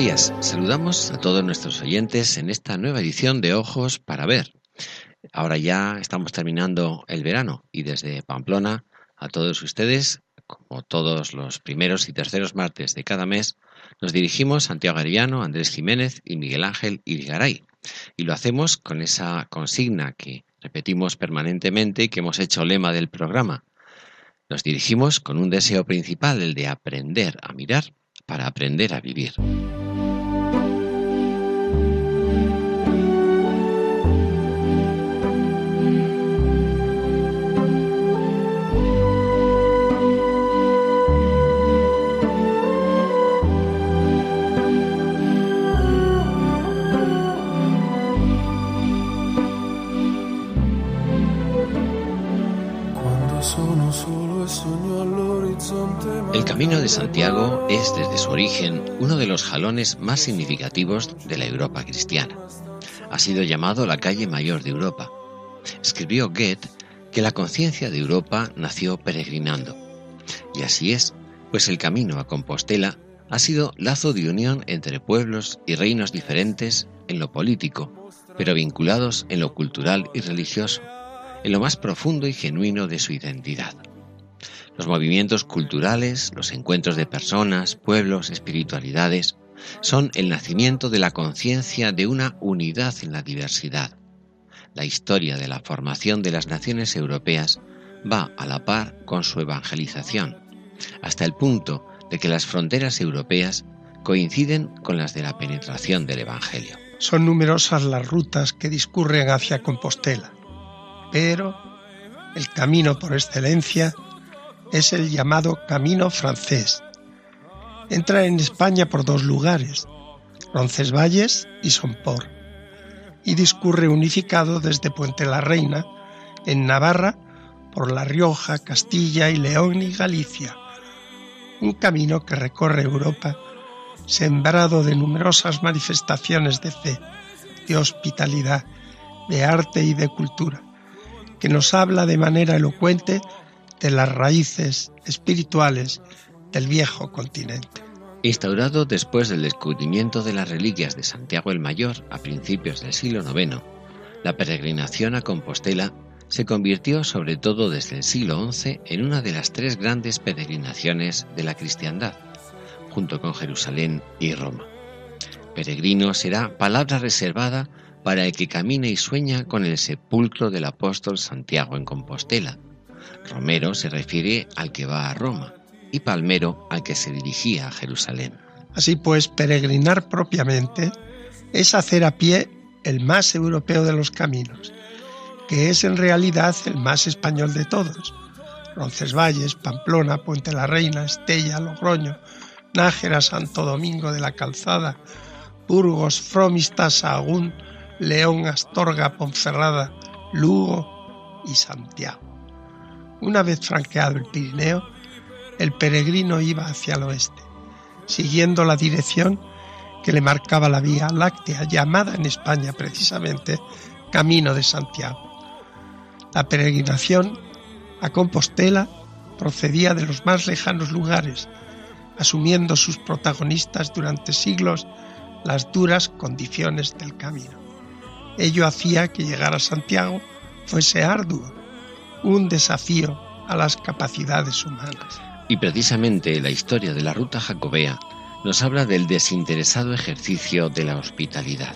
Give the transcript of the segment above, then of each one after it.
Días. Saludamos a todos nuestros oyentes en esta nueva edición de Ojos para Ver. Ahora ya estamos terminando el verano y desde Pamplona a todos ustedes, como todos los primeros y terceros martes de cada mes, nos dirigimos Santiago Arellano, Andrés Jiménez y Miguel Ángel Irigaray. Y lo hacemos con esa consigna que repetimos permanentemente y que hemos hecho lema del programa. Nos dirigimos con un deseo principal, el de aprender a mirar para aprender a vivir. El Camino de Santiago es desde su origen uno de los jalones más significativos de la Europa cristiana. Ha sido llamado la calle mayor de Europa. Escribió Goethe que la conciencia de Europa nació peregrinando. Y así es, pues el camino a Compostela ha sido lazo de unión entre pueblos y reinos diferentes en lo político, pero vinculados en lo cultural y religioso, en lo más profundo y genuino de su identidad. Los movimientos culturales, los encuentros de personas, pueblos, espiritualidades, son el nacimiento de la conciencia de una unidad en la diversidad. La historia de la formación de las naciones europeas va a la par con su evangelización, hasta el punto de que las fronteras europeas coinciden con las de la penetración del Evangelio. Son numerosas las rutas que discurren hacia Compostela, pero el camino por excelencia es el llamado Camino francés. Entra en España por dos lugares, Roncesvalles y Somport, y discurre unificado desde Puente la Reina, en Navarra, por La Rioja, Castilla y León y Galicia. Un camino que recorre Europa, sembrado de numerosas manifestaciones de fe, de hospitalidad, de arte y de cultura, que nos habla de manera elocuente de las raíces espirituales del viejo continente. Instaurado después del descubrimiento de las reliquias de Santiago el Mayor a principios del siglo IX, la peregrinación a Compostela se convirtió sobre todo desde el siglo XI en una de las tres grandes peregrinaciones de la cristiandad, junto con Jerusalén y Roma. Peregrino será palabra reservada para el que camina y sueña con el sepulcro del apóstol Santiago en Compostela, Romero se refiere al que va a Roma y Palmero al que se dirigía a Jerusalén. Así pues, peregrinar propiamente es hacer a pie el más europeo de los caminos, que es en realidad el más español de todos. Roncesvalles, Pamplona, Puente la Reina, Estella, Logroño, Nájera, Santo Domingo de la Calzada, Burgos, Fromista, Sahagún, León, Astorga, Ponferrada, Lugo y Santiago. Una vez franqueado el Pirineo, el peregrino iba hacia el oeste, siguiendo la dirección que le marcaba la Vía Láctea, llamada en España precisamente Camino de Santiago. La peregrinación a Compostela procedía de los más lejanos lugares, asumiendo sus protagonistas durante siglos las duras condiciones del camino. Ello hacía que llegar a Santiago fuese arduo, un desafío a las capacidades humanas. Y precisamente la historia de la ruta jacobea nos habla del desinteresado ejercicio de la hospitalidad.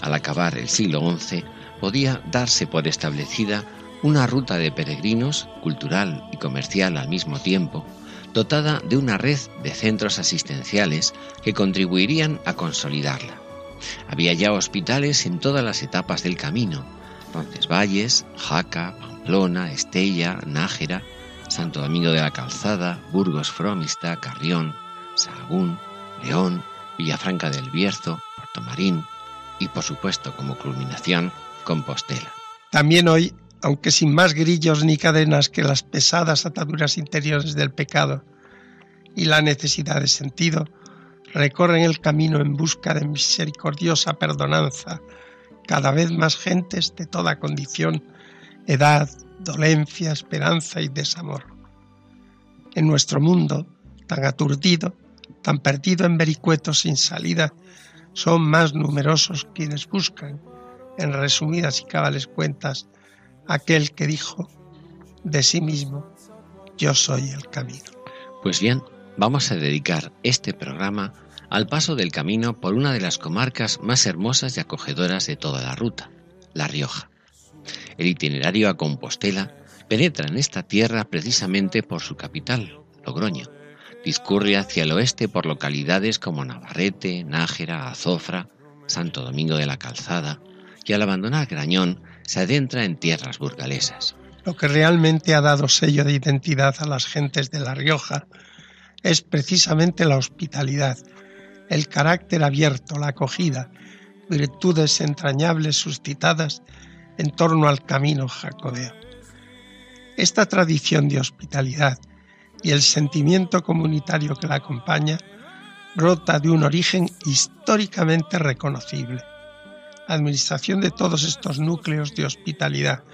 Al acabar el siglo XI, podía darse por establecida una ruta de peregrinos, cultural y comercial al mismo tiempo, dotada de una red de centros asistenciales que contribuirían a consolidarla. Había ya hospitales en todas las etapas del camino, Roncesvalles, Jaca, Pamplona, Estella, Nájera, Santo Domingo de la Calzada, Burgos Fromista, Carrión, Sahagún, León, Villafranca del Bierzo, Puerto Marín y por supuesto como culminación Compostela. También hoy, aunque sin más grillos ni cadenas que las pesadas ataduras interiores del pecado y la necesidad de sentido, recorren el camino en busca de misericordiosa perdonanza cada vez más gentes de toda condición, edad, dolencia, esperanza y desamor. En nuestro mundo, tan aturdido, tan perdido en vericuetos sin salida, son más numerosos quienes buscan, en resumidas y cabales cuentas, aquel que dijo de sí mismo, yo soy el camino. Pues bien, vamos a dedicar este programa al paso del camino por una de las comarcas más hermosas y acogedoras de toda la ruta, La Rioja. El itinerario a Compostela penetra en esta tierra precisamente por su capital, Logroño. Discurre hacia el oeste por localidades como Navarrete, Nájera, Azofra, Santo Domingo de la Calzada, y al abandonar Grañón se adentra en tierras burgalesas. Lo que realmente ha dado sello de identidad a las gentes de La Rioja es precisamente la hospitalidad el carácter abierto, la acogida, virtudes entrañables suscitadas en torno al camino jacobeo. Esta tradición de hospitalidad y el sentimiento comunitario que la acompaña brota de un origen históricamente reconocible. La administración de todos estos núcleos de hospitalidad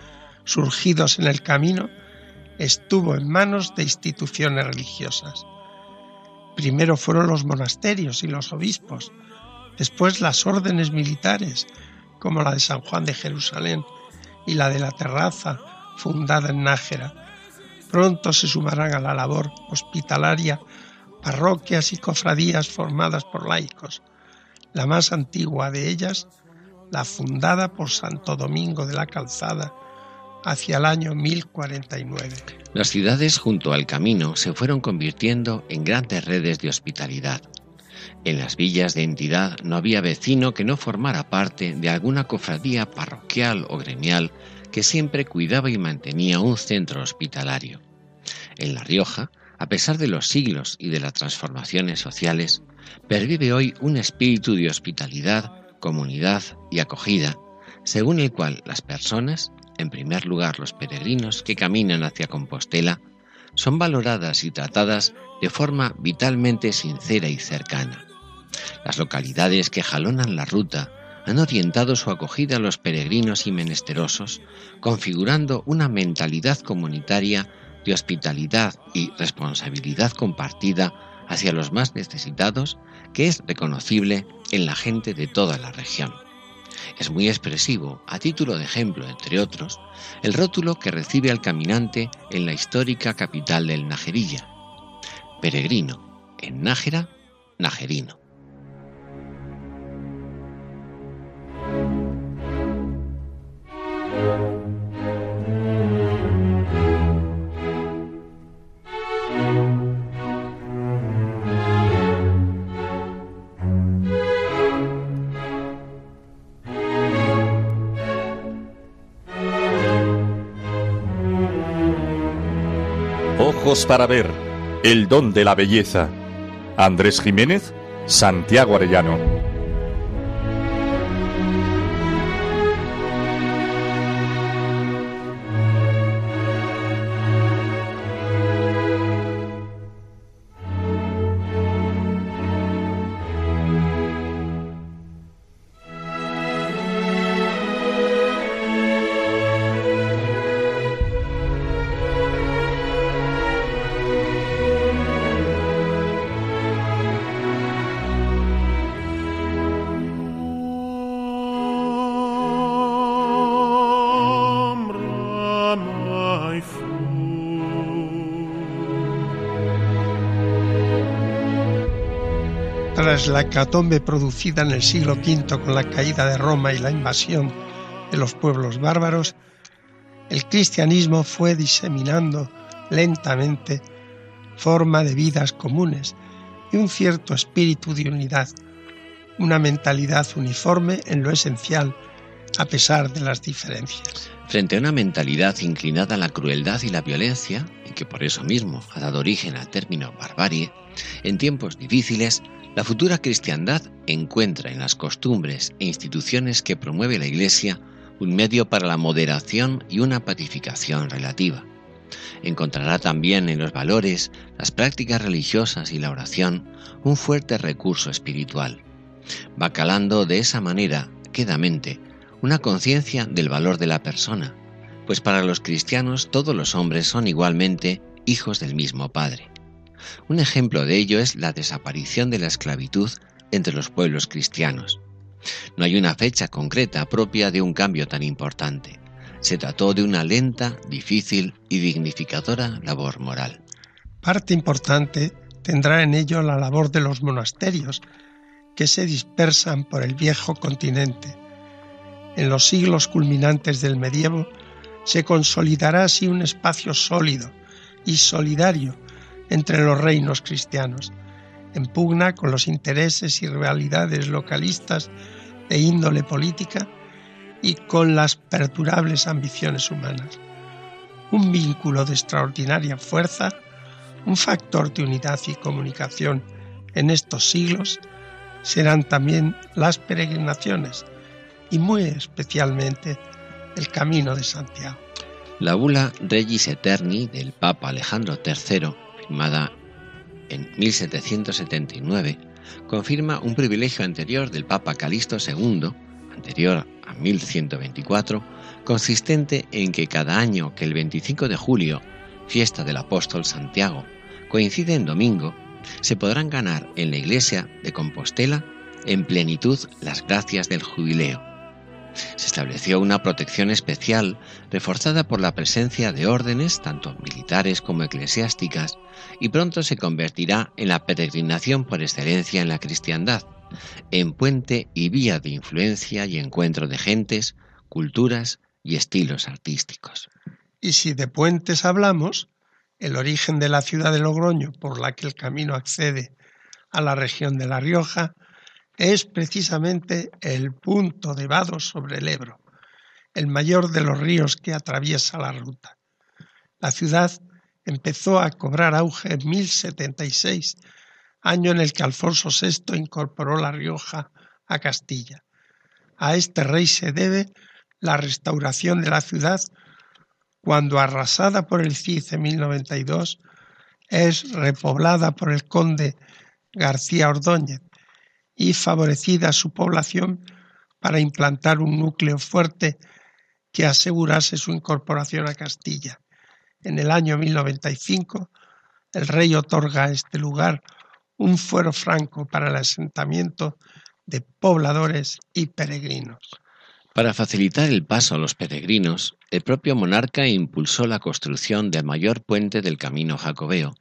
surgidos en el camino estuvo en manos de instituciones religiosas. Primero fueron los monasterios y los obispos, después las órdenes militares, como la de San Juan de Jerusalén y la de la Terraza, fundada en Nájera. Pronto se sumarán a la labor hospitalaria parroquias y cofradías formadas por laicos. La más antigua de ellas, la fundada por Santo Domingo de la Calzada, hacia el año 1049. Las ciudades junto al camino se fueron convirtiendo en grandes redes de hospitalidad. En las villas de entidad no había vecino que no formara parte de alguna cofradía parroquial o gremial que siempre cuidaba y mantenía un centro hospitalario. En La Rioja, a pesar de los siglos y de las transformaciones sociales, pervive hoy un espíritu de hospitalidad, comunidad y acogida, según el cual las personas, en primer lugar, los peregrinos que caminan hacia Compostela son valoradas y tratadas de forma vitalmente sincera y cercana. Las localidades que jalonan la ruta han orientado su acogida a los peregrinos y menesterosos, configurando una mentalidad comunitaria de hospitalidad y responsabilidad compartida hacia los más necesitados que es reconocible en la gente de toda la región. Es muy expresivo, a título de ejemplo, entre otros, el rótulo que recibe al caminante en la histórica capital del Najerilla. Peregrino, en Nájera, Najerino. para ver, el don de la belleza. Andrés Jiménez, Santiago Arellano. La hecatombe producida en el siglo V con la caída de Roma y la invasión de los pueblos bárbaros, el cristianismo fue diseminando lentamente forma de vidas comunes y un cierto espíritu de unidad, una mentalidad uniforme en lo esencial, a pesar de las diferencias. Frente a una mentalidad inclinada a la crueldad y la violencia, y que por eso mismo ha dado origen al término barbarie, en tiempos difíciles, la futura cristiandad encuentra en las costumbres e instituciones que promueve la Iglesia un medio para la moderación y una pacificación relativa. Encontrará también en los valores, las prácticas religiosas y la oración un fuerte recurso espiritual. Va calando de esa manera, quedamente, una conciencia del valor de la persona, pues para los cristianos todos los hombres son igualmente hijos del mismo Padre. Un ejemplo de ello es la desaparición de la esclavitud entre los pueblos cristianos. No hay una fecha concreta propia de un cambio tan importante. Se trató de una lenta, difícil y dignificadora labor moral. Parte importante tendrá en ello la labor de los monasterios, que se dispersan por el viejo continente. En los siglos culminantes del medievo se consolidará así un espacio sólido y solidario entre los reinos cristianos, en pugna con los intereses y rivalidades localistas de índole política y con las perdurables ambiciones humanas. Un vínculo de extraordinaria fuerza, un factor de unidad y comunicación en estos siglos serán también las peregrinaciones y muy especialmente el Camino de Santiago. La bula Regis Eterni del Papa Alejandro III, firmada en 1779, confirma un privilegio anterior del Papa Calixto II, anterior a 1124, consistente en que cada año que el 25 de julio, fiesta del apóstol Santiago, coincide en domingo, se podrán ganar en la iglesia de Compostela en plenitud las gracias del jubileo se estableció una protección especial reforzada por la presencia de órdenes, tanto militares como eclesiásticas, y pronto se convertirá en la peregrinación por excelencia en la cristiandad, en puente y vía de influencia y encuentro de gentes, culturas y estilos artísticos. Y si de puentes hablamos, el origen de la ciudad de Logroño por la que el camino accede a la región de La Rioja es precisamente el punto de vado sobre el Ebro, el mayor de los ríos que atraviesa la ruta. La ciudad empezó a cobrar auge en 1076, año en el que Alfonso VI incorporó La Rioja a Castilla. A este rey se debe la restauración de la ciudad cuando arrasada por el Cid en 1092 es repoblada por el conde García Ordóñez, y favorecida su población para implantar un núcleo fuerte que asegurase su incorporación a Castilla. En el año 1095, el rey otorga a este lugar un fuero franco para el asentamiento de pobladores y peregrinos. Para facilitar el paso a los peregrinos, el propio monarca impulsó la construcción del mayor puente del camino jacobeo,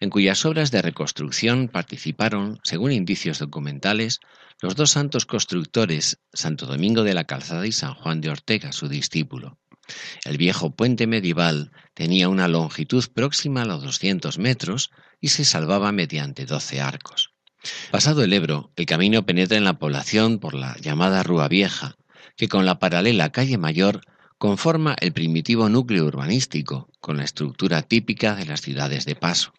en cuyas obras de reconstrucción participaron, según indicios documentales, los dos santos constructores, Santo Domingo de la Calzada y San Juan de Ortega, su discípulo. El viejo puente medieval tenía una longitud próxima a los 200 metros y se salvaba mediante 12 arcos. Pasado el Ebro, el camino penetra en la población por la llamada Rúa Vieja, que con la paralela calle Mayor conforma el primitivo núcleo urbanístico, con la estructura típica de las ciudades de paso.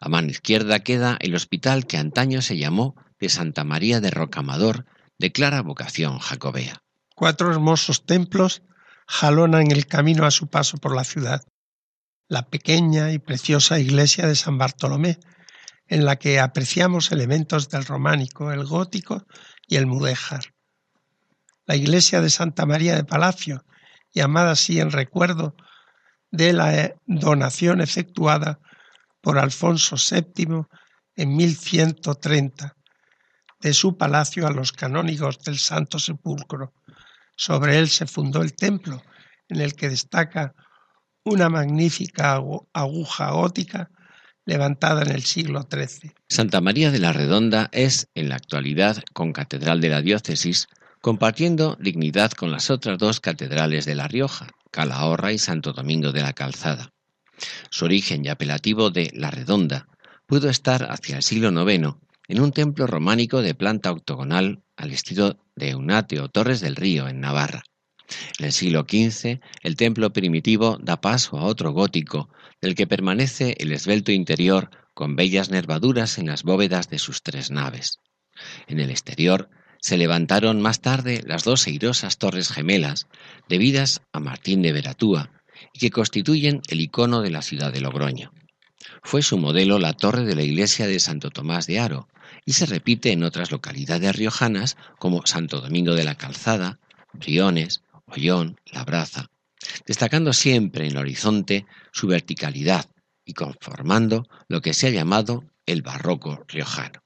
A mano izquierda queda el hospital que antaño se llamó de Santa María de Rocamador, de clara vocación jacobea. Cuatro hermosos templos jalonan el camino a su paso por la ciudad. La pequeña y preciosa iglesia de San Bartolomé, en la que apreciamos elementos del románico, el gótico y el mudéjar. La iglesia de Santa María de Palacio, llamada así en recuerdo de la donación efectuada por Alfonso VII en 1130 de su palacio a los canónigos del Santo Sepulcro. Sobre él se fundó el templo, en el que destaca una magnífica aguja gótica levantada en el siglo XIII. Santa María de la Redonda es, en la actualidad, con catedral de la diócesis, compartiendo dignidad con las otras dos catedrales de La Rioja, Calahorra y Santo Domingo de la Calzada. Su origen y apelativo de La Redonda pudo estar hacia el siglo IX en un templo románico de planta octogonal al estilo de Eunate o Torres del Río en Navarra. En el siglo XV, el templo primitivo da paso a otro gótico, del que permanece el esbelto interior con bellas nervaduras en las bóvedas de sus tres naves. En el exterior se levantaron más tarde las dos airosas torres gemelas, debidas a Martín de Veratúa, y que constituyen el icono de la ciudad de Logroño. Fue su modelo la torre de la iglesia de Santo Tomás de Aro, y se repite en otras localidades riojanas como Santo Domingo de la Calzada, Briones, Ollón, Labraza, destacando siempre en el horizonte su verticalidad y conformando lo que se ha llamado el barroco riojano.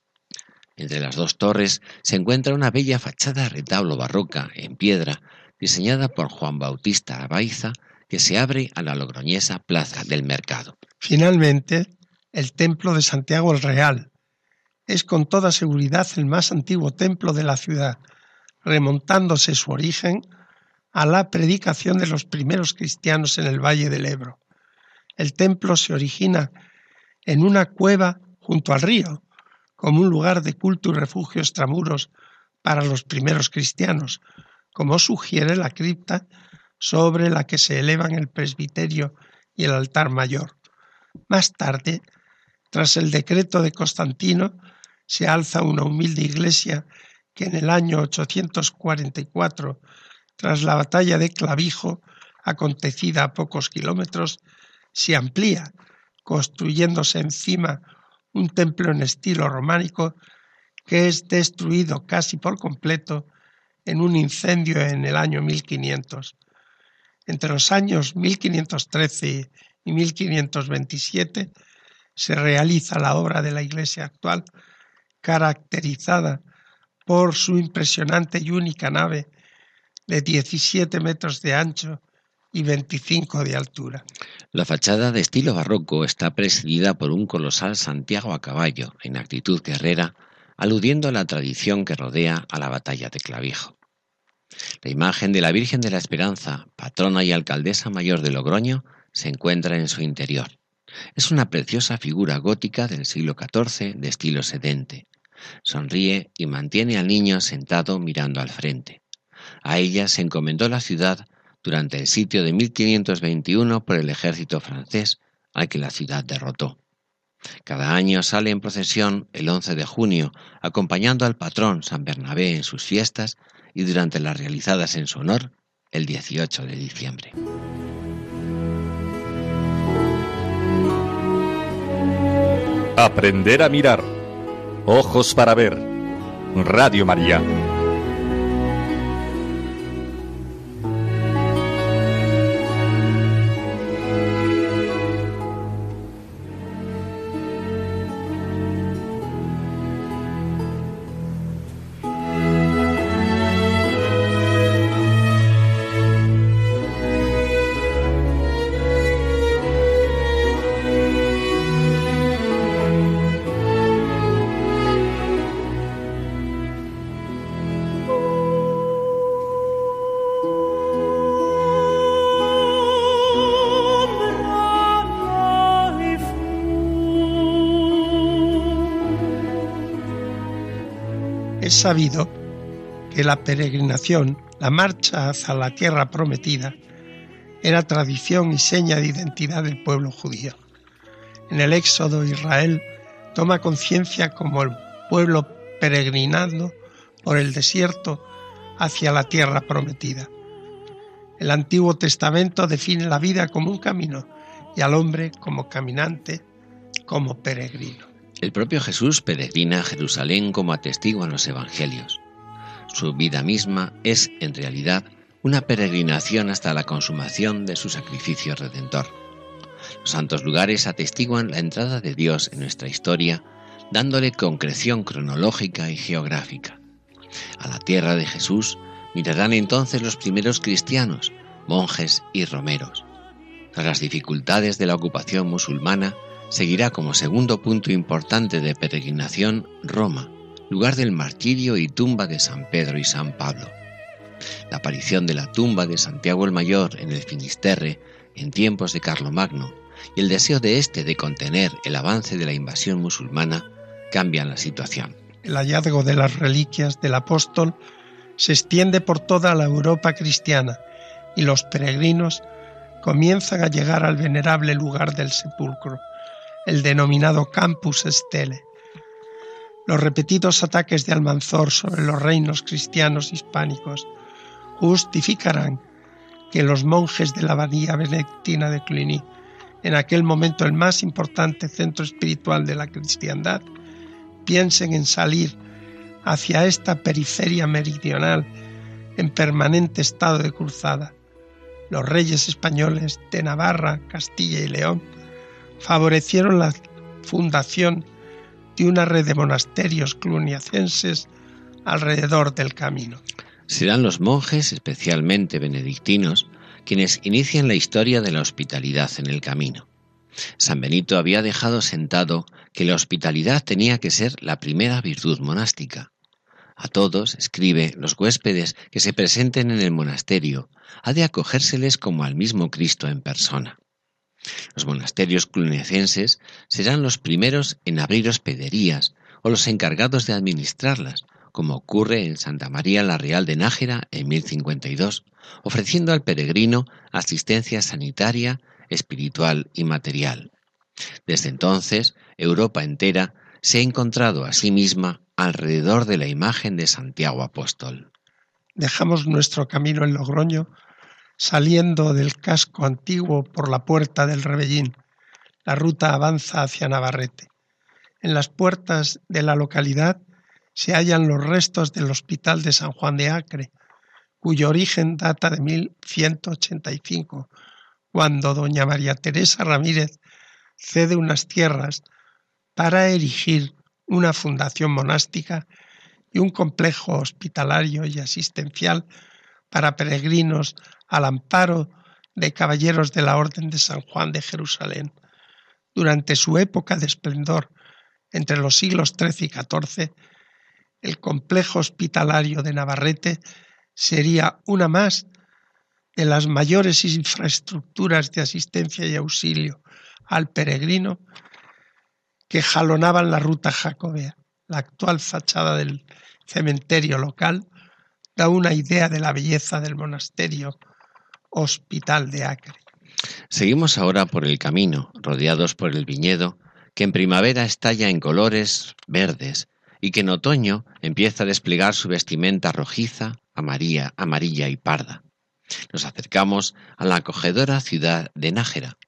Entre las dos torres se encuentra una bella fachada retablo barroca en piedra diseñada por Juan Bautista Abaiza que se abre a la logroñesa Plaza del Mercado. Finalmente, el Templo de Santiago el Real es con toda seguridad el más antiguo templo de la ciudad, remontándose su origen a la predicación de los primeros cristianos en el Valle del Ebro. El templo se origina en una cueva junto al río, como un lugar de culto y refugio extramuros para los primeros cristianos, como sugiere la cripta sobre la que se elevan el presbiterio y el altar mayor. Más tarde, tras el decreto de Constantino, se alza una humilde iglesia que en el año 844, tras la batalla de Clavijo, acontecida a pocos kilómetros, se amplía, construyéndose encima un templo en estilo románico que es destruido casi por completo en un incendio en el año 1500. Entre los años 1513 y 1527 se realiza la obra de la iglesia actual, caracterizada por su impresionante y única nave de 17 metros de ancho y 25 de altura. La fachada de estilo barroco está presidida por un colosal Santiago a caballo, en actitud guerrera, aludiendo a la tradición que rodea a la batalla de Clavijo. La imagen de la Virgen de la Esperanza, patrona y alcaldesa mayor de Logroño, se encuentra en su interior. Es una preciosa figura gótica del siglo XIV de estilo sedente. Sonríe y mantiene al niño sentado mirando al frente. A ella se encomendó la ciudad durante el sitio de 1521 por el ejército francés al que la ciudad derrotó. Cada año sale en procesión el 11 de junio, acompañando al patrón San Bernabé en sus fiestas y durante las realizadas en su honor el 18 de diciembre. Aprender a mirar. Ojos para ver. Radio María. Sabido que la peregrinación, la marcha hacia la tierra prometida, era tradición y seña de identidad del pueblo judío. En el Éxodo Israel toma conciencia como el pueblo peregrinando por el desierto hacia la tierra prometida. El Antiguo Testamento define la vida como un camino y al hombre como caminante, como peregrino. El propio Jesús peregrina a Jerusalén como atestiguan los evangelios. Su vida misma es, en realidad, una peregrinación hasta la consumación de su sacrificio redentor. Los santos lugares atestiguan la entrada de Dios en nuestra historia, dándole concreción cronológica y geográfica. A la tierra de Jesús mirarán entonces los primeros cristianos, monjes y romeros. Tras las dificultades de la ocupación musulmana, seguirá como segundo punto importante de peregrinación Roma, lugar del martirio y tumba de San Pedro y San Pablo. La aparición de la tumba de Santiago el Mayor en el Finisterre en tiempos de Carlomagno y el deseo de éste de contener el avance de la invasión musulmana cambian la situación. El hallazgo de las reliquias del apóstol se extiende por toda la Europa cristiana y los peregrinos comienzan a llegar al venerable lugar del sepulcro, el denominado Campus Stele. Los repetidos ataques de Almanzor sobre los reinos cristianos hispánicos justificarán que los monjes de la abadía benedictina de Cluny, en aquel momento el más importante centro espiritual de la cristiandad, piensen en salir hacia esta periferia meridional en permanente estado de cruzada. Los reyes españoles de Navarra, Castilla y León favorecieron la fundación de una red de monasterios cluniacenses alrededor del camino. Serán los monjes, especialmente benedictinos, quienes inician la historia de la hospitalidad en el camino. San Benito había dejado sentado que la hospitalidad tenía que ser la primera virtud monástica. A todos, escribe, los huéspedes que se presenten en el monasterio, ha de acogérseles como al mismo Cristo en persona. Los monasterios cluniacenses serán los primeros en abrir hospederías o los encargados de administrarlas, como ocurre en Santa María la Real de Nájera en 1052, ofreciendo al peregrino asistencia sanitaria, espiritual y material. Desde entonces, Europa entera se ha encontrado a sí misma alrededor de la imagen de Santiago Apóstol. Dejamos nuestro camino en Logroño saliendo del casco antiguo por la puerta del Rebellín. La ruta avanza hacia Navarrete. En las puertas de la localidad se hallan los restos del Hospital de San Juan de Acre, cuyo origen data de 1185, cuando doña María Teresa Ramírez cede unas tierras para erigir una fundación monástica y un complejo hospitalario y asistencial para peregrinos al amparo de caballeros de la Orden de San Juan de Jerusalén. Durante su época de esplendor, entre los siglos XIII y XIV, el complejo hospitalario de Navarrete sería una más de las mayores infraestructuras de asistencia y auxilio al peregrino que jalonaban la ruta jacobea. La actual fachada del cementerio local da una idea de la belleza del monasterio Hospital de Acre. Seguimos ahora por el camino, rodeados por el viñedo, que en primavera estalla en colores verdes y que en otoño empieza a desplegar su vestimenta rojiza, amarilla, amarilla y parda. Nos acercamos a la acogedora ciudad de Nájera,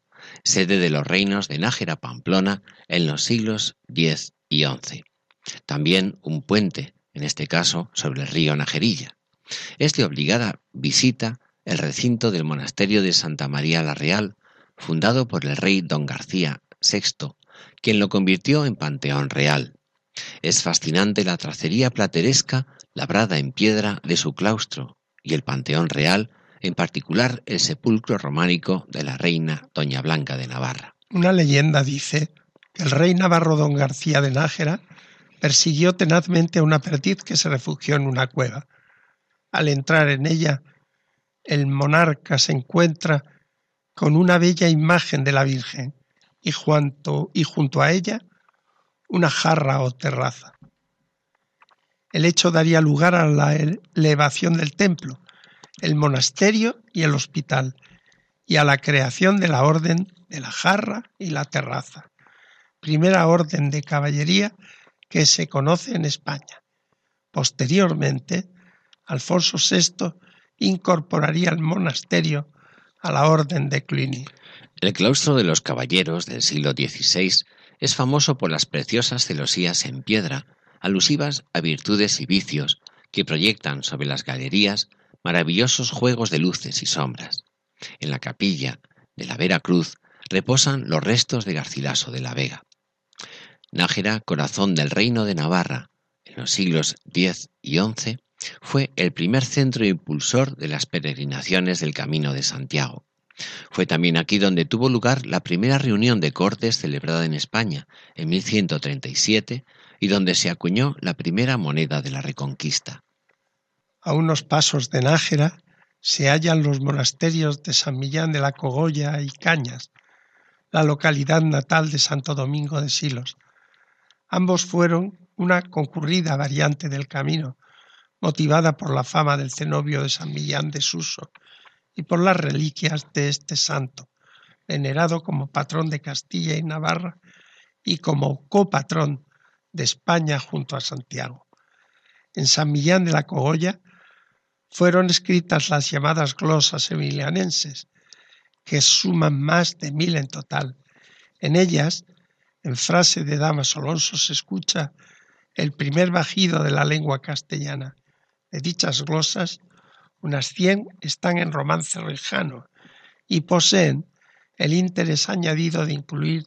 sede de los reinos de Nájera Pamplona en los siglos X y XI. También un puente, en este caso sobre el río Najerilla. Es de obligada visita el recinto del monasterio de Santa María la Real, fundado por el rey don García VI, quien lo convirtió en Panteón Real. Es fascinante la tracería plateresca labrada en piedra de su claustro y el Panteón Real, en particular el sepulcro románico de la reina Doña Blanca de Navarra. Una leyenda dice que el rey navarro don García de Nájera persiguió tenazmente a una perdiz que se refugió en una cueva. Al entrar en ella, el monarca se encuentra con una bella imagen de la Virgen y junto, a ella una jarra o terraza. El hecho daría lugar a la elevación del templo, el monasterio y el hospital, y a la creación de la orden de la jarra y la terraza, primera orden de caballería que se conoce en España. Posteriormente, Alfonso VI incorporaría el monasterio a la orden de Cluny. El claustro de los caballeros del siglo XVI es famoso por las preciosas celosías en piedra, alusivas a virtudes y vicios, que proyectan sobre las galerías maravillosos juegos de luces y sombras. En la capilla de la Vera Cruz reposan los restos de Garcilaso de la Vega. Nájera, corazón del reino de Navarra, en los siglos X y XI, fue el primer centro impulsor de las peregrinaciones del Camino de Santiago. Fue también aquí donde tuvo lugar la primera reunión de cortes celebrada en España en 1137 y donde se acuñó la primera moneda de la Reconquista. A unos pasos de Nájera se hallan los monasterios de San Millán de la Cogolla y Cañas, la localidad natal de Santo Domingo de Silos. Ambos fueron una concurrida variante del camino, motivada por la fama del cenobio de San Millán de Suso y por las reliquias de este santo, venerado como patrón de Castilla y Navarra y como copatrón de España junto a Santiago. En San Millán de la Cogolla fueron escritas las llamadas glosas emilianenses, que suman más de mil en total. En ellas, en frase de Damas Alonso, se escucha el primer bajido de la lengua castellana. De dichas glosas, unas cien están en romance lejano y poseen el interés añadido de incluir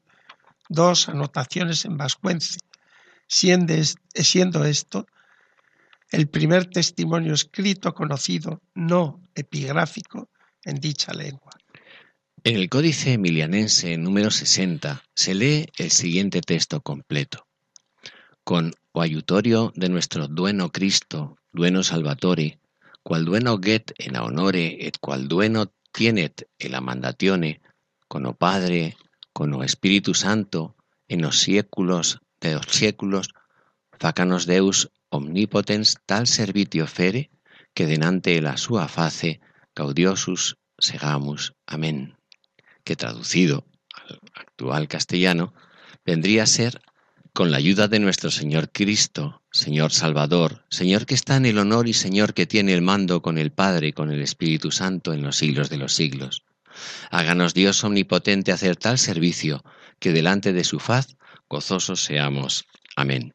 dos anotaciones en vascuence, siendo esto el primer testimonio escrito conocido no epigráfico en dicha lengua. En el Códice Emilianense número 60 se lee el siguiente texto completo. Con ayutorio de nuestro dueno Cristo, dueno Salvatore, cual dueno get en honore et cual dueno tienet el amandatione, con Padre, con o Espíritu Santo, en los séculos de los séculos, facanos Deus omnipotens tal servitio fere, que denante la sua face gaudiosus segamus. Amén que traducido al actual castellano vendría a ser con la ayuda de nuestro Señor Cristo, Señor Salvador, Señor que está en el honor y Señor que tiene el mando con el Padre y con el Espíritu Santo en los siglos de los siglos. Háganos Dios omnipotente hacer tal servicio, que delante de su faz gozosos seamos. Amén.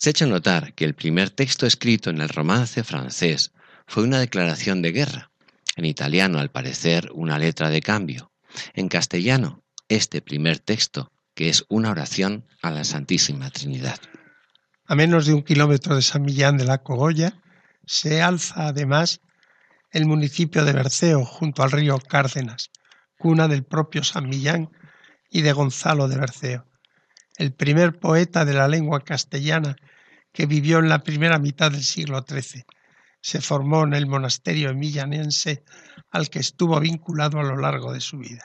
Se ha hecho notar que el primer texto escrito en el romance francés fue una declaración de guerra, en italiano al parecer una letra de cambio, en castellano, este primer texto, que es una oración a la Santísima Trinidad. A menos de un kilómetro de San Millán de la Cogolla, se alza además el municipio de Berceo, junto al río Cárdenas, cuna del propio San Millán y de Gonzalo de Berceo, el primer poeta de la lengua castellana que vivió en la primera mitad del siglo XIII se formó en el monasterio emillanense al que estuvo vinculado a lo largo de su vida.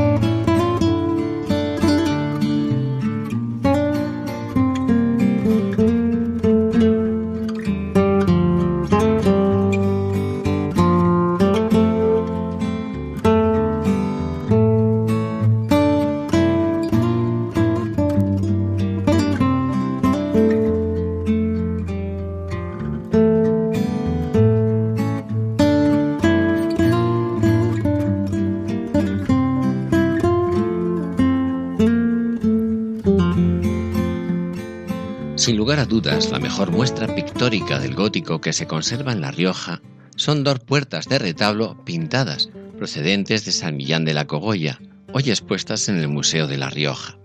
Mejor muestra pictórica del gótico que se conserva en La Rioja son dos puertas de retablo pintadas, procedentes de San Millán de la Cogolla, hoy expuestas en el Museo de La Rioja.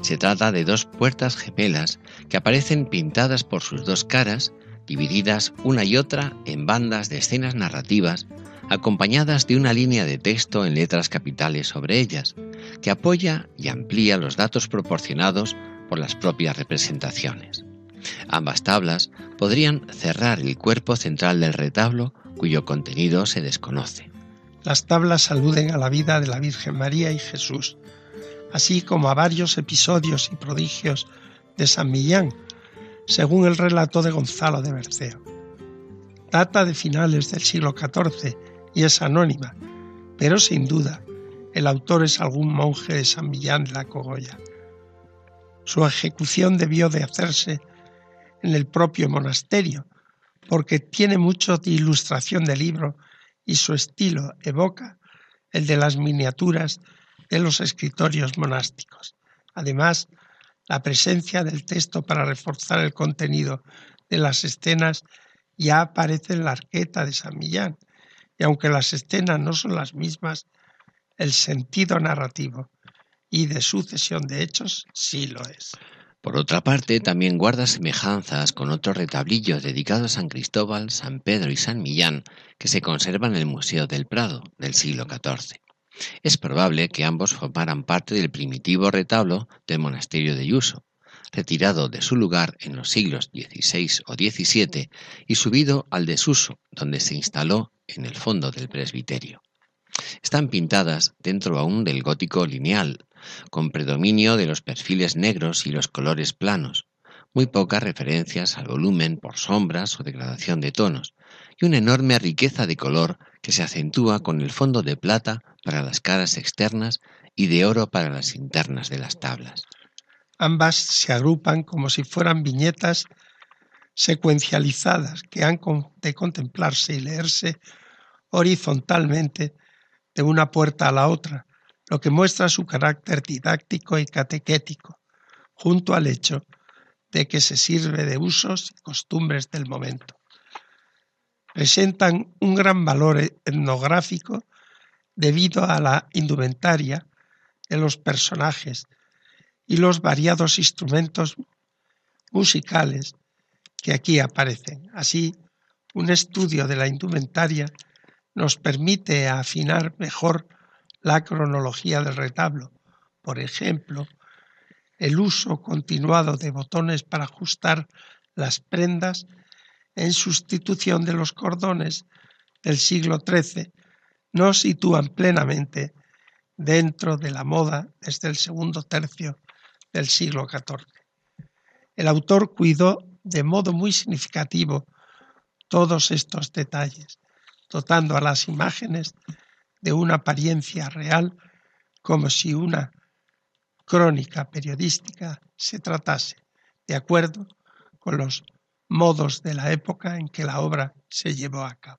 Se trata de dos puertas gemelas que aparecen pintadas por sus dos caras, divididas una y otra en bandas de escenas narrativas, acompañadas de una línea de texto en letras capitales sobre ellas, que apoya y amplía los datos proporcionados por las propias representaciones. Ambas tablas podrían cerrar el cuerpo central del retablo cuyo contenido se desconoce. Las tablas aluden a la vida de la Virgen María y Jesús, así como a varios episodios y prodigios de San Millán, según el relato de Gonzalo de Berceo. Data de finales del siglo XIV y es anónima, pero sin duda el autor es algún monje de San Millán de la Cogolla. Su ejecución debió de hacerse en el propio monasterio, porque tiene mucho de ilustración del libro y su estilo evoca el de las miniaturas de los escritorios monásticos. Además, la presencia del texto para reforzar el contenido de las escenas ya aparece en la arqueta de San Millán, y aunque las escenas no son las mismas, el sentido narrativo y de sucesión de hechos sí lo es. Por otra parte, también guarda semejanzas con otros retablillos dedicados a San Cristóbal, San Pedro y San Millán que se conservan en el Museo del Prado del siglo XIV. Es probable que ambos formaran parte del primitivo retablo del monasterio de Yuso, retirado de su lugar en los siglos XVI o XVII y subido al desuso, donde se instaló en el fondo del presbiterio. Están pintadas dentro aún del gótico lineal, con predominio de los perfiles negros y los colores planos, muy pocas referencias al volumen por sombras o degradación de tonos, y una enorme riqueza de color que se acentúa con el fondo de plata para las caras externas y de oro para las internas de las tablas. Ambas se agrupan como si fueran viñetas secuencializadas que han de contemplarse y leerse horizontalmente de una puerta a la otra, lo que muestra su carácter didáctico y catequético, junto al hecho de que se sirve de usos y costumbres del momento. Presentan un gran valor etnográfico debido a la indumentaria de los personajes y los variados instrumentos musicales que aquí aparecen. Así, un estudio de la indumentaria nos permite afinar mejor la cronología del retablo. Por ejemplo, el uso continuado de botones para ajustar las prendas en sustitución de los cordones del siglo XIII nos sitúan plenamente dentro de la moda desde el segundo tercio del siglo XIV. El autor cuidó de modo muy significativo todos estos detalles, dotando a las imágenes de una apariencia real como si una crónica periodística se tratase, de acuerdo con los modos de la época en que la obra se llevó a cabo.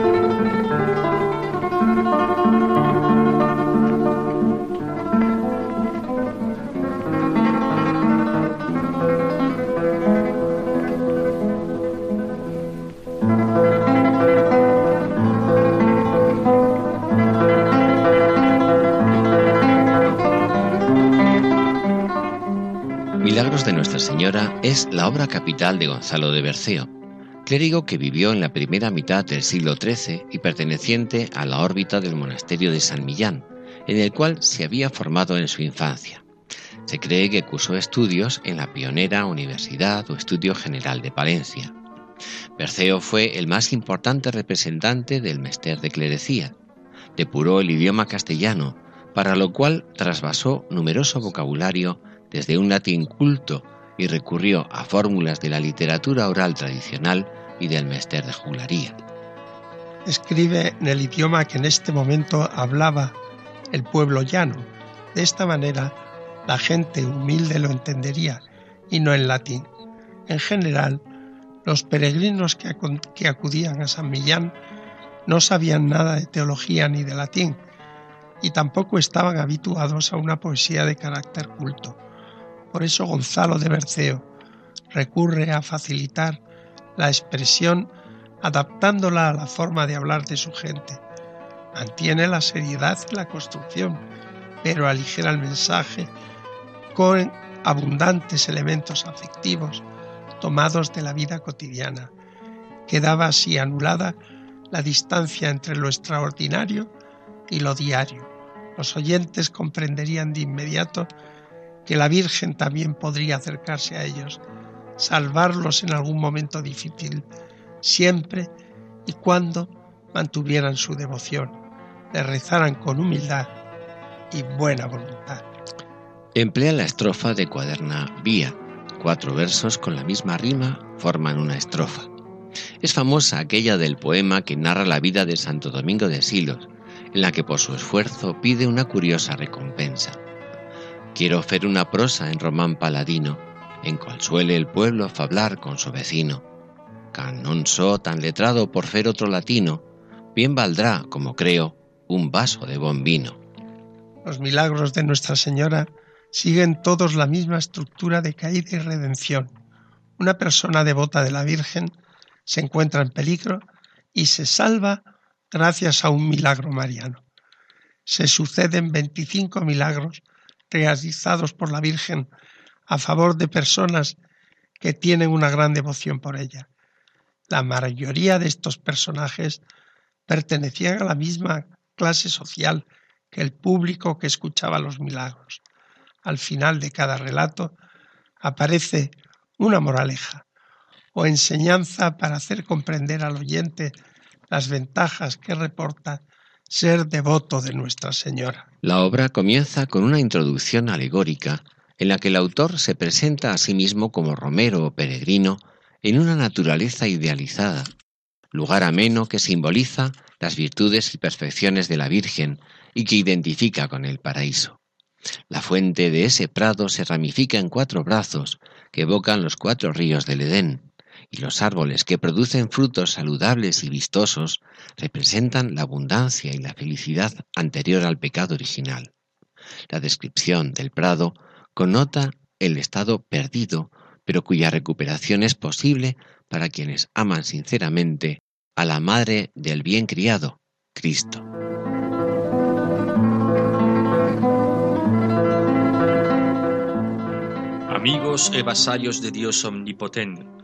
Es la obra capital de Gonzalo de Berceo, clérigo que vivió en la primera mitad del siglo XIII y perteneciente a la órbita del monasterio de San Millán, en el cual se había formado en su infancia. Se cree que cursó estudios en la pionera Universidad o Estudio General de Palencia. Berceo fue el más importante representante del mester de clerecía. Depuró el idioma castellano, para lo cual trasvasó numeroso vocabulario desde un latín culto y recurrió a fórmulas de la literatura oral tradicional y del mester de juglaría. Escribe en el idioma que en este momento hablaba el pueblo llano. De esta manera, la gente humilde lo entendería y no en latín. En general, los peregrinos que, acudían a San Millán no sabían nada de teología ni de latín y tampoco estaban habituados a una poesía de carácter culto. Por eso Gonzalo de Berceo recurre a facilitar la expresión adaptándola a la forma de hablar de su gente. Mantiene la seriedad en la construcción, pero aligera el mensaje con abundantes elementos afectivos tomados de la vida cotidiana. Quedaba así anulada la distancia entre lo extraordinario y lo diario. Los oyentes comprenderían de inmediato que la Virgen también podría acercarse a ellos, salvarlos en algún momento difícil, siempre y cuando mantuvieran su devoción, le rezaran con humildad y buena voluntad. Emplea la estrofa de cuaderna vía. Cuatro versos con la misma rima forman una estrofa. Es famosa aquella del poema que narra la vida de Santo Domingo de Silos, en la que por su esfuerzo pide una curiosa recompensa. Quiero hacer una prosa en román paladino, en cual suele el pueblo fablar con su vecino. Can non so tan letrado por fer otro latino, bien valdrá, como creo, un vaso de buen vino. Los milagros de Nuestra Señora siguen todos la misma estructura de caída y redención. Una persona devota de la Virgen se encuentra en peligro y se salva gracias a un milagro mariano. Se suceden 25 milagros realizados por la Virgen a favor de personas que tienen una gran devoción por ella. La mayoría de estos personajes pertenecían a la misma clase social que el público que escuchaba los milagros. Al final de cada relato aparece una moraleja o enseñanza para hacer comprender al oyente las ventajas que reporta ser devoto de Nuestra Señora. La obra comienza con una introducción alegórica en la que el autor se presenta a sí mismo como romero o peregrino en una naturaleza idealizada, lugar ameno que simboliza las virtudes y perfecciones de la Virgen y que identifica con el paraíso. La fuente de ese prado se ramifica en cuatro brazos que evocan los cuatro ríos del Edén, y los árboles que producen frutos saludables y vistosos representan la abundancia y la felicidad anterior al pecado original. La descripción del prado connota el estado perdido, pero cuya recuperación es posible para quienes aman sinceramente a la madre del bien criado, Cristo. Amigos e vasallos de Dios omnipotente,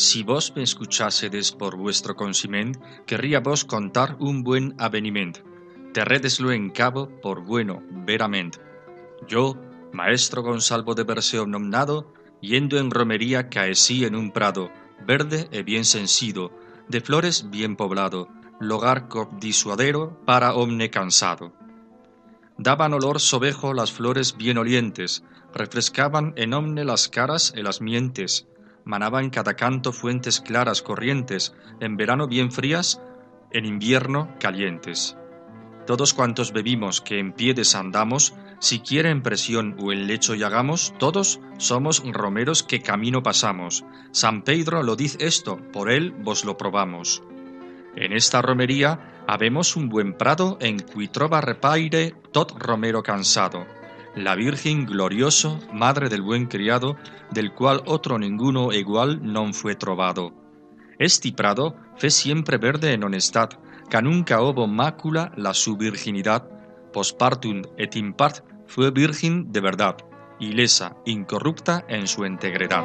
si vos me escuchásedes por vuestro consiment, querría vos contar un buen avenimiento. Terredeslo en cabo por bueno, veramente. Yo, maestro Gonzalo de Berceo nomnado, yendo en romería caecí en un prado, verde e bien sensido, de flores bien poblado, lugar disuadero para omne cansado. Daban olor sobejo las flores bien olientes, refrescaban en omne las caras e las mientes, manaban cada canto fuentes claras corrientes, en verano bien frías, en invierno calientes. Todos cuantos bebimos que en pie desandamos, siquiera en presión o en lecho hagamos, todos somos romeros que camino pasamos. San Pedro lo dice esto, por él vos lo probamos. En esta romería habemos un buen prado en cui trova repaire tot romero cansado la Virgen glorioso, madre del buen criado, del cual otro ninguno igual non fue trovado. Este prado fue siempre verde en honestad, que nunca hubo mácula la su virginidad, postpartum et impart fue virgen de verdad, ilesa, incorrupta en su integridad.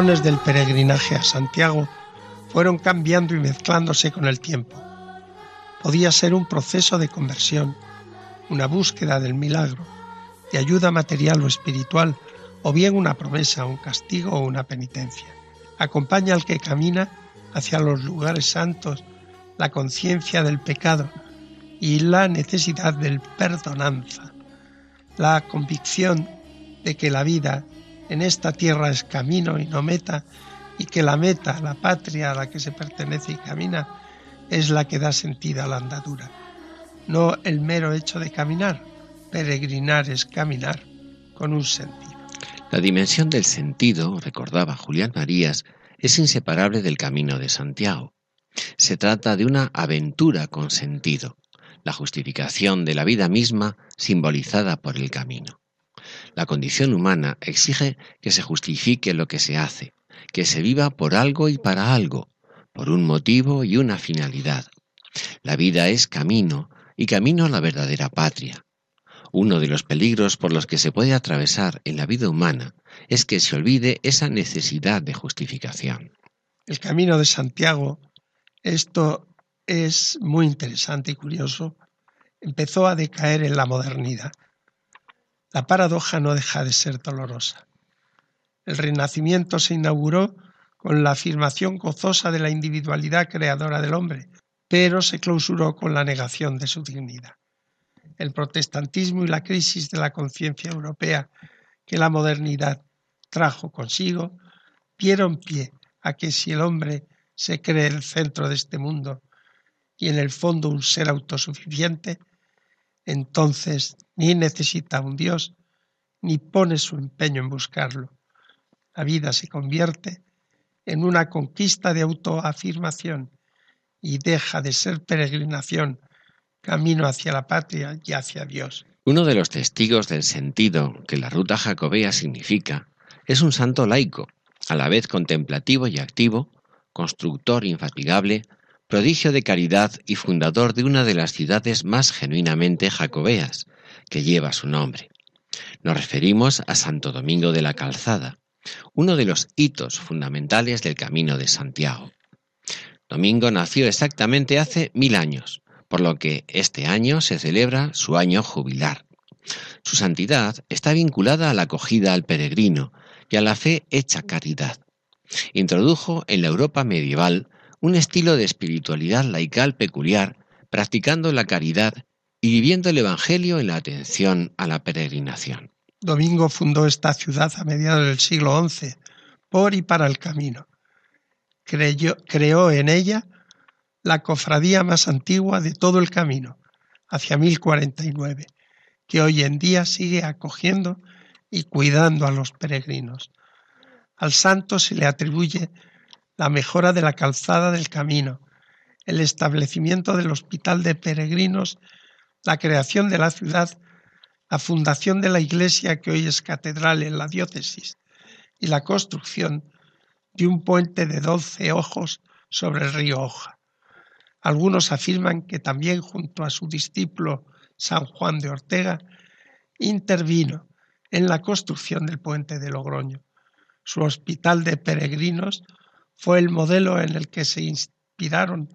razones del peregrinaje a Santiago fueron cambiando y mezclándose con el tiempo. Podía ser un proceso de conversión, una búsqueda del milagro, de ayuda material o espiritual, o bien una promesa, un castigo o una penitencia. Acompaña al que camina hacia los lugares santos la conciencia del pecado y la necesidad del perdonanza, la convicción de que la vida en esta tierra es camino y no meta, y que la meta, la patria a la que se pertenece y camina, es la que da sentido a la andadura. No el mero hecho de caminar. Peregrinar es caminar con un sentido. La dimensión del sentido, recordaba Julián Marías, es inseparable del camino de Santiago. Se trata de una aventura con sentido, la justificación de la vida misma simbolizada por el camino. La condición humana exige que se justifique lo que se hace, que se viva por algo y para algo, por un motivo y una finalidad. La vida es camino y camino a la verdadera patria. Uno de los peligros por los que se puede atravesar en la vida humana es que se olvide esa necesidad de justificación. El camino de Santiago, esto es muy interesante y curioso, empezó a decaer en la modernidad. La paradoja no deja de ser dolorosa. El Renacimiento se inauguró con la afirmación gozosa de la individualidad creadora del hombre, pero se clausuró con la negación de su dignidad el protestantismo y la crisis de la conciencia europea que la modernidad trajo consigo, dieron pie a que si el hombre se cree el centro de este mundo y en el fondo un ser autosuficiente, entonces ni necesita un Dios ni pone su empeño en buscarlo. La vida se convierte en una conquista de autoafirmación y deja de ser peregrinación camino hacia la patria y hacia Dios. Uno de los testigos del sentido que la ruta jacobea significa es un santo laico, a la vez contemplativo y activo, constructor infatigable, prodigio de caridad y fundador de una de las ciudades más genuinamente jacobeas, que lleva su nombre. Nos referimos a Santo Domingo de la Calzada, uno de los hitos fundamentales del Camino de Santiago. Domingo nació exactamente hace mil años, por lo que este año se celebra su año jubilar. Su santidad está vinculada a la acogida al peregrino y a la fe hecha caridad. Introdujo en la Europa medieval un estilo de espiritualidad laical peculiar, practicando la caridad y viviendo el Evangelio en la atención a la peregrinación. Domingo fundó esta ciudad a mediados del siglo XI por y para el camino. creó en ella la cofradía más antigua de todo el camino, hacia 1049, que hoy en día sigue acogiendo y cuidando a los peregrinos. Al santo se le atribuye la mejora de la calzada del camino, el establecimiento del hospital de peregrinos, la creación de la ciudad, la fundación de la iglesia que hoy es catedral en la diócesis y la construcción de un puente de doce ojos sobre el río Oja. Algunos afirman que también junto a su discípulo San Juan de Ortega intervino en la construcción del puente de Logroño. Su hospital de peregrinos fue el modelo en el que se inspiraron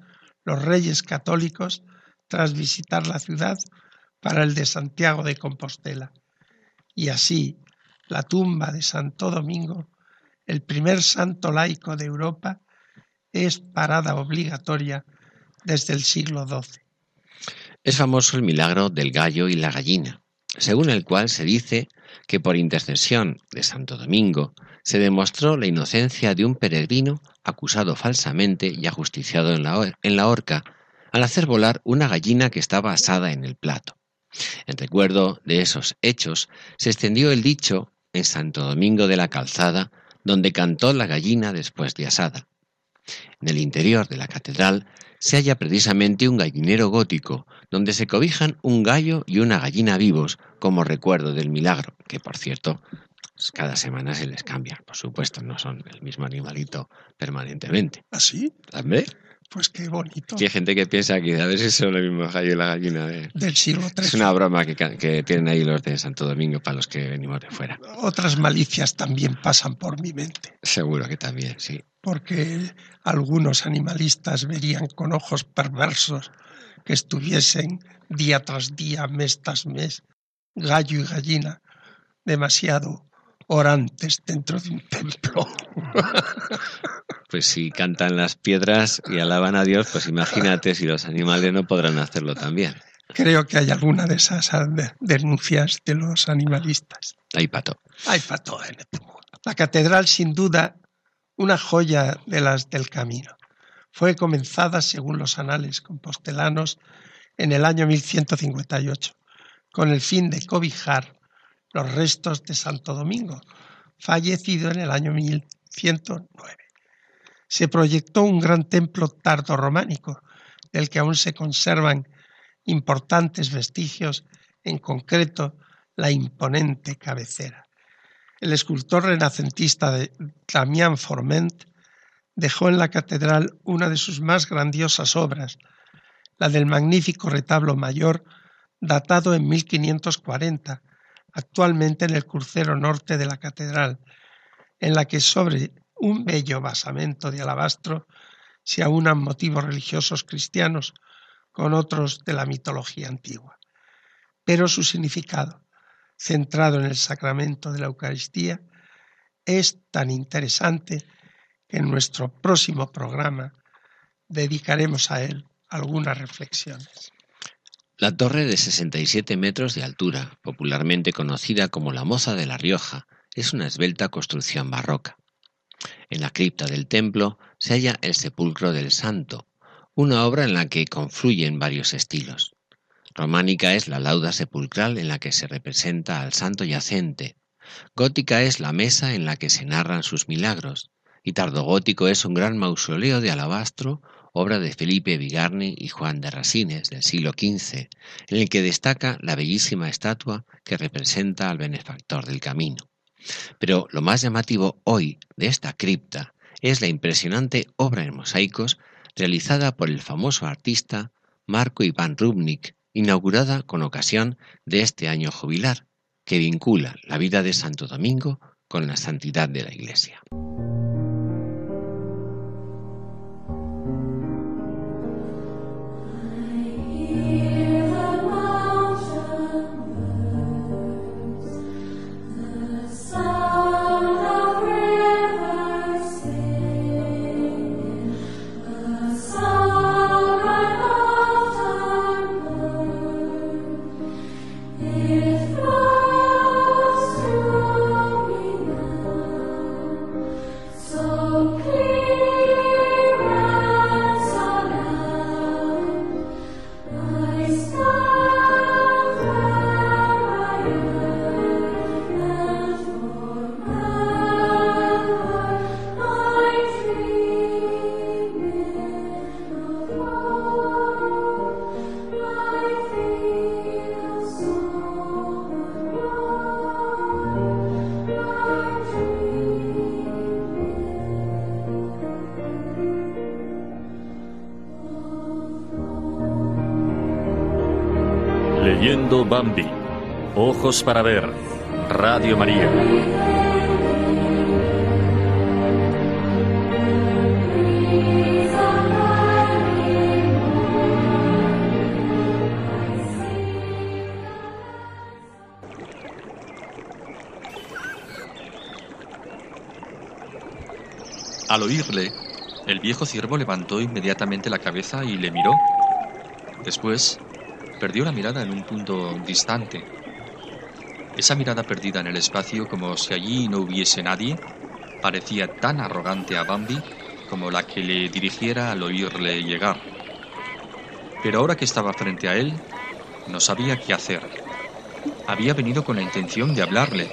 los reyes católicos tras visitar la ciudad para el de Santiago de Compostela. Y así, la tumba de Santo Domingo, el primer santo laico de Europa, es parada obligatoria desde el siglo XII. Es famoso el milagro del gallo y la gallina, según el cual se dice que por intercesión de Santo Domingo se demostró la inocencia de un peregrino acusado falsamente y ajusticiado en la, en la horca al hacer volar una gallina que estaba asada en el plato. En recuerdo de esos hechos se extendió el dicho en Santo Domingo de la Calzada, donde cantó la gallina después de asada. En el interior de la catedral se halla precisamente un gallinero gótico, donde se cobijan un gallo y una gallina vivos como recuerdo del milagro, que por cierto cada semana se les cambia, por supuesto, no son el mismo animalito permanentemente. ¿Ah, sí? ¿También? Pues qué bonito. hay gente que piensa que a veces son el mismo gallo y la gallina del siglo III. Es una broma que, que, tienen ahí los de Santo Domingo para los que venimos de fuera. Otras malicias también pasan por mi mente. Seguro que también, sí porque algunos animalistas verían con ojos perversos que estuviesen día tras día, mes tras mes, gallo y gallina, demasiado orantes dentro de un templo. Pues si cantan las piedras y alaban a Dios, pues imagínate si los animales no podrán hacerlo también. Creo que hay alguna de esas denuncias de los animalistas. Hay pato. Hay pato en mundo. La catedral, sin duda, una joya de las del camino. Fue comenzada, según los anales compostelanos, en el año 1158, con el fin de cobijar los restos de Santo Domingo, fallecido en el año 1109. Se proyectó un gran templo tardo-románico, del que aún se conservan importantes vestigios, en concreto la imponente cabecera. El escultor renacentista de Damián Forment dejó en la catedral una de sus más grandiosas obras, la del magnífico retablo mayor datado en 1540, actualmente en el crucero norte de la catedral, en la que sobre un bello basamento de alabastro se aunan motivos religiosos cristianos con otros de la mitología antigua. Pero su significado, centrado en el sacramento de la Eucaristía, es tan interesante en nuestro próximo programa dedicaremos a él algunas reflexiones. La torre de 67 metros de altura, popularmente conocida como la Moza de la Rioja, es una esbelta construcción barroca. En la cripta del templo se halla el sepulcro del santo, una obra en la que confluyen varios estilos. Románica es la lauda sepulcral en la que se representa al santo yacente. Gótica es la mesa en la que se narran sus milagros. Y tardogótico es un gran mausoleo de alabastro, obra de Felipe Vigarni y Juan de Rasines del siglo XV, en el que destaca la bellísima estatua que representa al benefactor del camino. Pero lo más llamativo hoy de esta cripta es la impresionante obra en mosaicos realizada por el famoso artista Marco Iván Rubnik, inaugurada con ocasión de este año jubilar, que vincula la vida de Santo Domingo con la santidad de la Iglesia. Ojos para ver. Radio María. Al oírle, el viejo ciervo levantó inmediatamente la cabeza y le miró. Después perdió la mirada en un punto distante. Esa mirada perdida en el espacio como si allí no hubiese nadie parecía tan arrogante a Bambi como la que le dirigiera al oírle llegar. Pero ahora que estaba frente a él, no sabía qué hacer. Había venido con la intención de hablarle.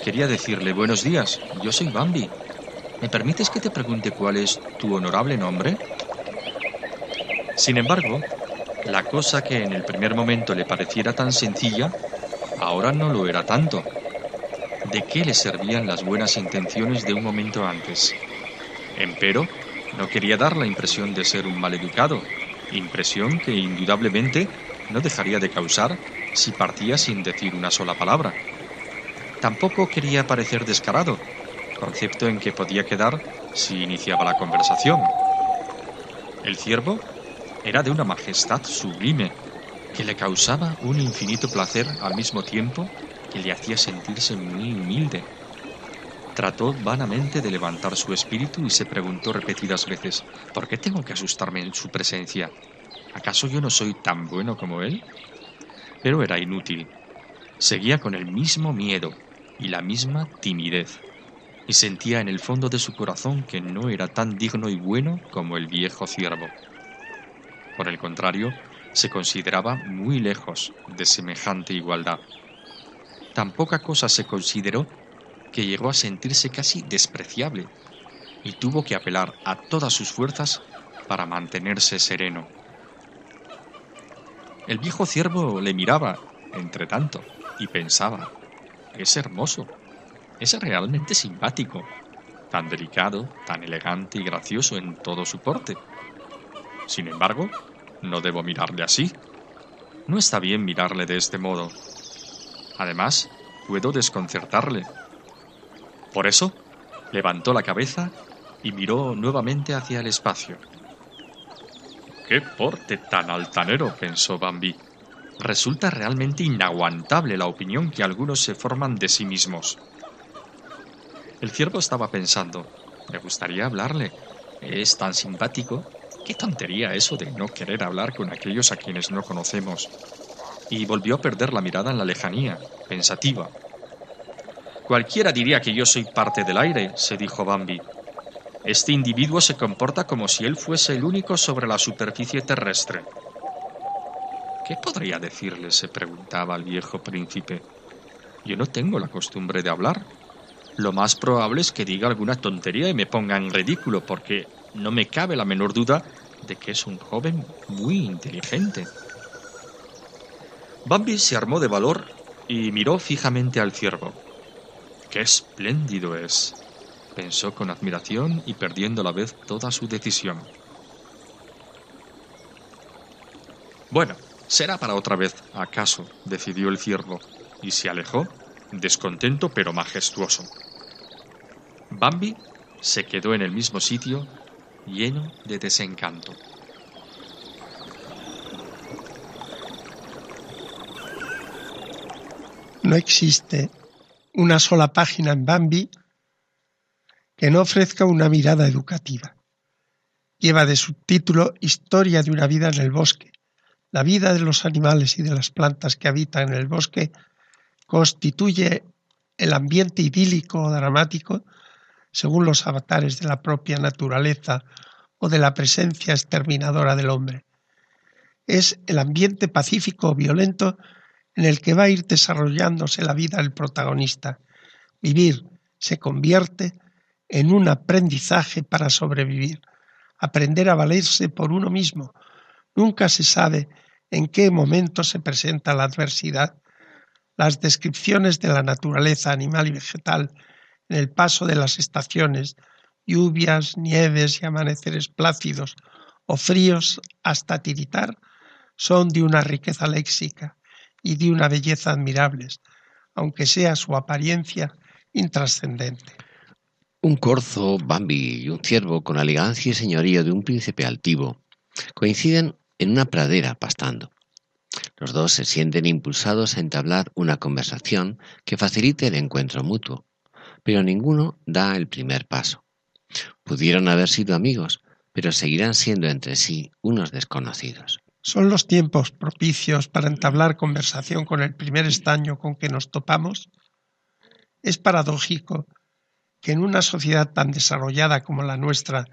Quería decirle, buenos días, yo soy Bambi. ¿Me permites que te pregunte cuál es tu honorable nombre? Sin embargo, la cosa que en el primer momento le pareciera tan sencilla, ahora no lo era tanto. ¿De qué le servían las buenas intenciones de un momento antes? Empero, no quería dar la impresión de ser un maleducado, impresión que indudablemente no dejaría de causar si partía sin decir una sola palabra. Tampoco quería parecer descarado, concepto en que podía quedar si iniciaba la conversación. El ciervo era de una majestad sublime que le causaba un infinito placer al mismo tiempo que le hacía sentirse muy humilde. Trató vanamente de levantar su espíritu y se preguntó repetidas veces, ¿por qué tengo que asustarme en su presencia? ¿Acaso yo no soy tan bueno como él? Pero era inútil. Seguía con el mismo miedo y la misma timidez, y sentía en el fondo de su corazón que no era tan digno y bueno como el viejo ciervo. Por el contrario, se consideraba muy lejos de semejante igualdad. Tan poca cosa se consideró que llegó a sentirse casi despreciable y tuvo que apelar a todas sus fuerzas para mantenerse sereno. El viejo ciervo le miraba, entre tanto, y pensaba, es hermoso, es realmente simpático, tan delicado, tan elegante y gracioso en todo su porte. Sin embargo, no debo mirarle así. No está bien mirarle de este modo. Además, puedo desconcertarle. Por eso, levantó la cabeza y miró nuevamente hacia el espacio. ¡Qué porte tan altanero! pensó Bambi. Resulta realmente inaguantable la opinión que algunos se forman de sí mismos. El ciervo estaba pensando, me gustaría hablarle. Es tan simpático. Qué tontería eso de no querer hablar con aquellos a quienes no conocemos. Y volvió a perder la mirada en la lejanía, pensativa. Cualquiera diría que yo soy parte del aire, se dijo Bambi. Este individuo se comporta como si él fuese el único sobre la superficie terrestre. ¿Qué podría decirle? se preguntaba el viejo príncipe. Yo no tengo la costumbre de hablar. Lo más probable es que diga alguna tontería y me ponga en ridículo, porque no me cabe la menor duda de que es un joven muy inteligente. Bambi se armó de valor y miró fijamente al ciervo. ¡Qué espléndido es! pensó con admiración y perdiendo a la vez toda su decisión. Bueno, será para otra vez, acaso, decidió el ciervo, y se alejó, descontento pero majestuoso. Bambi se quedó en el mismo sitio, lleno de desencanto. No existe una sola página en Bambi que no ofrezca una mirada educativa. Lleva de subtítulo Historia de una vida en el bosque. La vida de los animales y de las plantas que habitan en el bosque constituye el ambiente idílico o dramático según los avatares de la propia naturaleza o de la presencia exterminadora del hombre. Es el ambiente pacífico o violento en el que va a ir desarrollándose la vida del protagonista. Vivir se convierte en un aprendizaje para sobrevivir, aprender a valerse por uno mismo. Nunca se sabe en qué momento se presenta la adversidad. Las descripciones de la naturaleza animal y vegetal en el paso de las estaciones, lluvias, nieves y amaneceres plácidos o fríos hasta tiritar, son de una riqueza léxica y de una belleza admirables, aunque sea su apariencia intrascendente. Un corzo, Bambi y un ciervo con elegancia y señorío de un príncipe altivo coinciden en una pradera pastando. Los dos se sienten impulsados a entablar una conversación que facilite el encuentro mutuo, pero ninguno da el primer paso. Pudieron haber sido amigos, pero seguirán siendo entre sí unos desconocidos. ¿Son los tiempos propicios para entablar conversación con el primer estaño con que nos topamos? Es paradójico que en una sociedad tan desarrollada como la nuestra,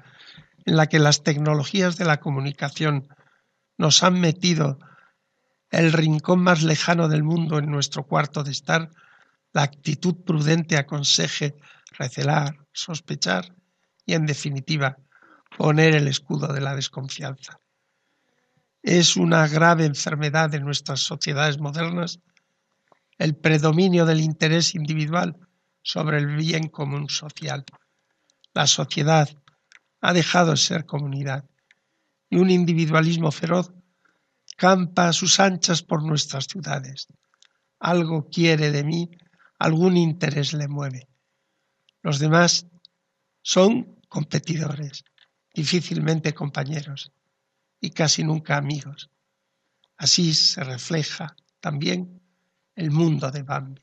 en la que las tecnologías de la comunicación nos han metido el rincón más lejano del mundo en nuestro cuarto de estar, la actitud prudente aconseje recelar, sospechar y, en definitiva, poner el escudo de la desconfianza. Es una grave enfermedad de nuestras sociedades modernas el predominio del interés individual sobre el bien común social. La sociedad ha dejado de ser comunidad y un individualismo feroz campa a sus anchas por nuestras ciudades. Algo quiere de mí, algún interés le mueve. Los demás son competidores, difícilmente compañeros y casi nunca amigos. Así se refleja también el mundo de Bambi.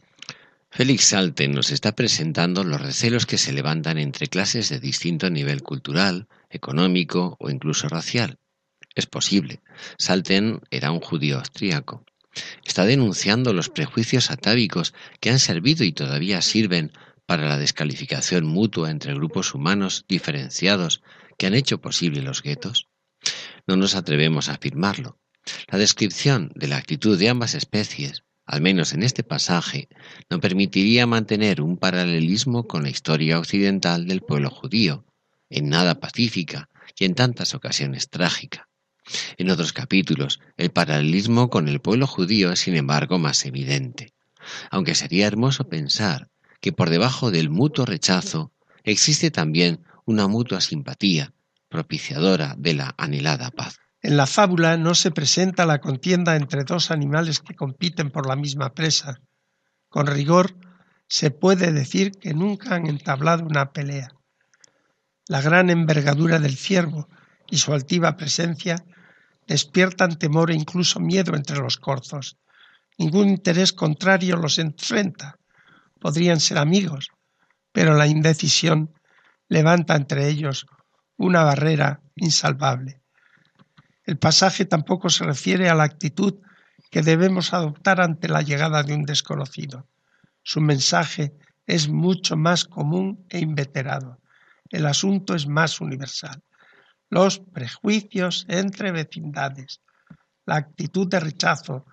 Félix Salten nos está presentando los recelos que se levantan entre clases de distinto nivel cultural, económico o incluso racial. Es posible. Salten era un judío austríaco. Está denunciando los prejuicios atávicos que han servido y todavía sirven para la descalificación mutua entre grupos humanos diferenciados que han hecho posible los guetos. No nos atrevemos a afirmarlo. La descripción de la actitud de ambas especies al menos en este pasaje, no permitiría mantener un paralelismo con la historia occidental del pueblo judío, en nada pacífica y en tantas ocasiones trágica. En otros capítulos, el paralelismo con el pueblo judío es sin embargo más evidente, aunque sería hermoso pensar que por debajo del mutuo rechazo existe también una mutua simpatía propiciadora de la anhelada paz. En la fábula no se presenta la contienda entre dos animales que compiten por la misma presa. Con rigor, se puede decir que nunca han entablado una pelea. La gran envergadura del ciervo y su altiva presencia despiertan temor e incluso miedo entre los corzos. Ningún interés contrario los enfrenta. Podrían ser amigos, pero la indecisión levanta entre ellos una barrera insalvable. El pasaje tampoco se refiere a la actitud que debemos adoptar ante la llegada de un desconocido. Su mensaje es mucho más común e inveterado. El asunto es más universal. Los prejuicios entre vecindades, la actitud de rechazo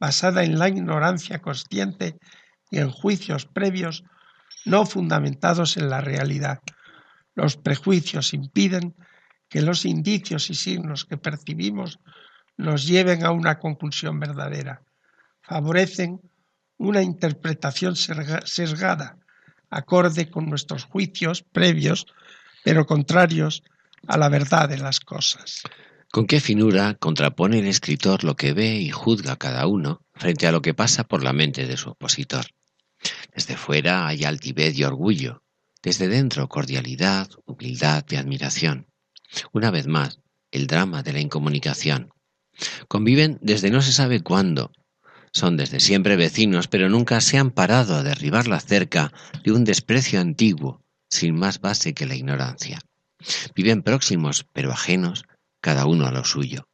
basada en la ignorancia consciente y en juicios previos no fundamentados en la realidad. Los prejuicios impiden que los indicios y signos que percibimos nos lleven a una conclusión verdadera. Favorecen una interpretación sesgada, acorde con nuestros juicios previos, pero contrarios a la verdad de las cosas. ¿Con qué finura contrapone el escritor lo que ve y juzga cada uno frente a lo que pasa por la mente de su opositor? Desde fuera hay altivez y orgullo, desde dentro cordialidad, humildad y admiración. Una vez más, el drama de la incomunicación. Conviven desde no se sabe cuándo. Son desde siempre vecinos, pero nunca se han parado a derribar la cerca de un desprecio antiguo, sin más base que la ignorancia. Viven próximos, pero ajenos, cada uno a lo suyo.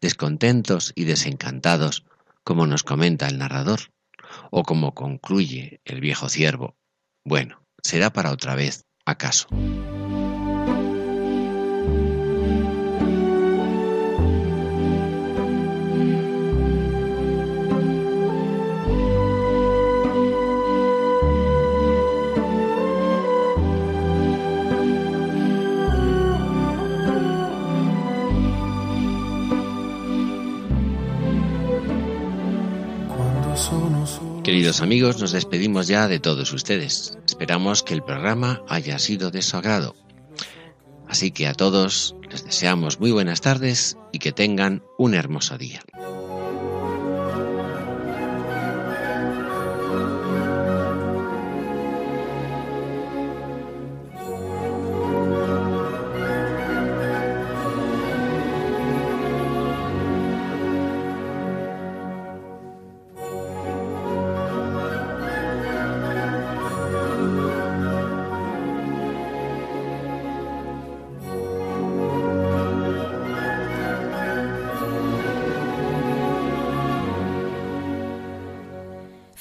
Descontentos y desencantados, como nos comenta el narrador, o como concluye el viejo ciervo. Bueno, será para otra vez, acaso. Queridos amigos, nos despedimos ya de todos ustedes. Esperamos que el programa haya sido de su agrado. Así que a todos les deseamos muy buenas tardes y que tengan un hermoso día.